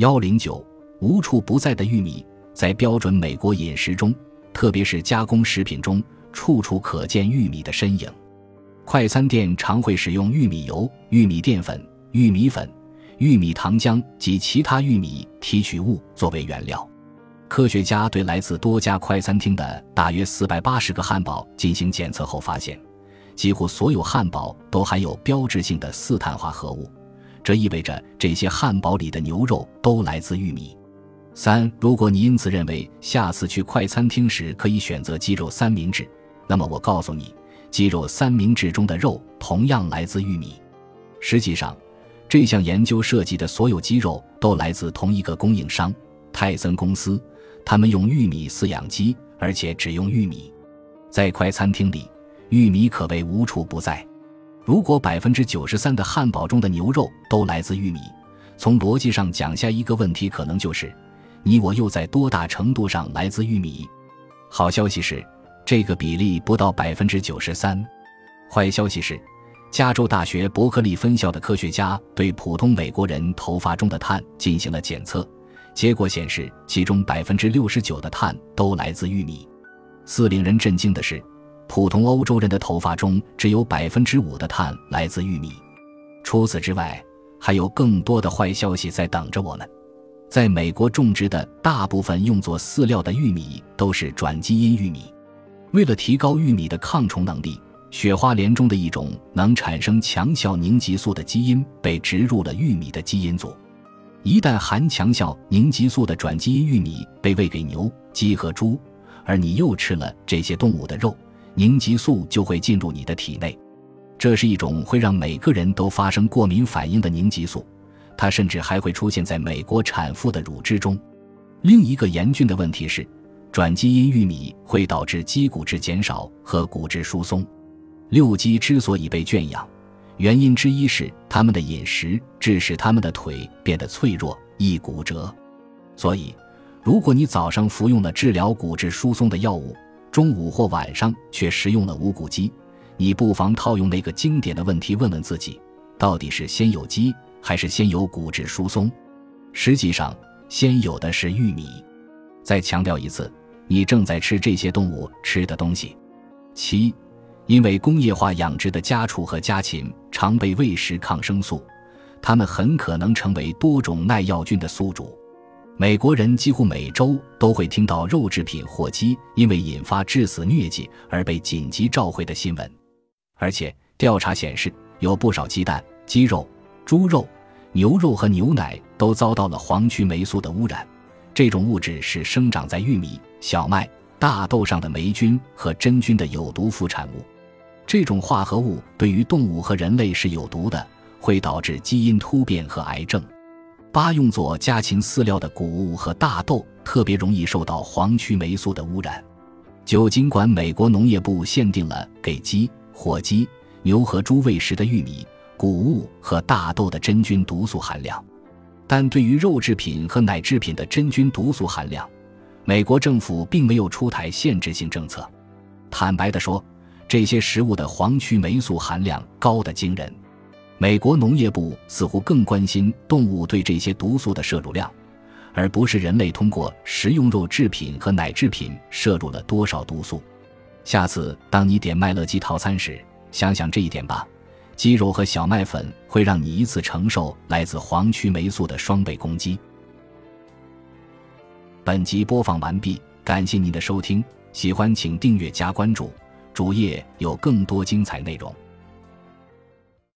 幺零九无处不在的玉米，在标准美国饮食中，特别是加工食品中，处处可见玉米的身影。快餐店常会使用玉米油、玉米淀粉、玉米粉、玉米糖浆及其他玉米提取物作为原料。科学家对来自多家快餐厅的大约四百八十个汉堡进行检测后发现，几乎所有汉堡都含有标志性的四碳化合物，这意味着这些汉堡里的牛肉都来自玉米。三，如果你因此认为下次去快餐厅时可以选择鸡肉三明治，那么我告诉你，鸡肉三明治中的肉同样来自玉米。实际上，这项研究涉及的所有鸡肉都来自同一个供应商——泰森公司。他们用玉米饲养鸡，而且只用玉米。在快餐厅里，玉米可谓无处不在。如果百分之九十三的汉堡中的牛肉都来自玉米，从逻辑上讲，下一个问题可能就是：你我又在多大程度上来自玉米？好消息是，这个比例不到百分之九十三。坏消息是，加州大学伯克利分校的科学家对普通美国人头发中的碳进行了检测。结果显示，其中百分之六十九的碳都来自玉米。四令人震惊的是，普通欧洲人的头发中只有百分之五的碳来自玉米。除此之外，还有更多的坏消息在等着我们。在美国种植的大部分用作饲料的玉米都是转基因玉米。为了提高玉米的抗虫能力，雪花莲中的一种能产生强效凝集素的基因被植入了玉米的基因组。一旦含强效凝集素的转基因玉米被喂给牛、鸡和猪，而你又吃了这些动物的肉，凝集素就会进入你的体内。这是一种会让每个人都发生过敏反应的凝集素，它甚至还会出现在美国产妇的乳汁中。另一个严峻的问题是，转基因玉米会导致肌骨质减少和骨质疏松。六鸡之所以被圈养。原因之一是他们的饮食致使他们的腿变得脆弱易骨折，所以，如果你早上服用了治疗骨质疏松的药物，中午或晚上却食用了无骨鸡，你不妨套用那个经典的问题问问自己：到底是先有鸡还是先有骨质疏松？实际上，先有的是玉米。再强调一次，你正在吃这些动物吃的东西。七。因为工业化养殖的家畜和家禽常被喂食抗生素，它们很可能成为多种耐药菌的宿主。美国人几乎每周都会听到肉制品火鸡因为引发致死疟疾而被紧急召回的新闻。而且，调查显示，有不少鸡蛋、鸡肉、猪肉、牛肉和牛奶都遭到了黄曲霉素的污染。这种物质是生长在玉米、小麦、大豆上的霉菌和真菌的有毒副产物。这种化合物对于动物和人类是有毒的，会导致基因突变和癌症。八用作家禽饲料的谷物和大豆特别容易受到黄曲霉素的污染。九，尽管美国农业部限定了给鸡、火鸡、牛和猪喂食的玉米、谷物和大豆的真菌毒素含量，但对于肉制品和奶制品的真菌毒素含量，美国政府并没有出台限制性政策。坦白地说。这些食物的黄曲霉素含量高得惊人，美国农业部似乎更关心动物对这些毒素的摄入量，而不是人类通过食用肉制品和奶制品摄入了多少毒素。下次当你点麦乐鸡套餐时，想想这一点吧：鸡肉和小麦粉会让你一次承受来自黄曲霉素的双倍攻击。本集播放完毕，感谢您的收听，喜欢请订阅加关注。主页有更多精彩内容。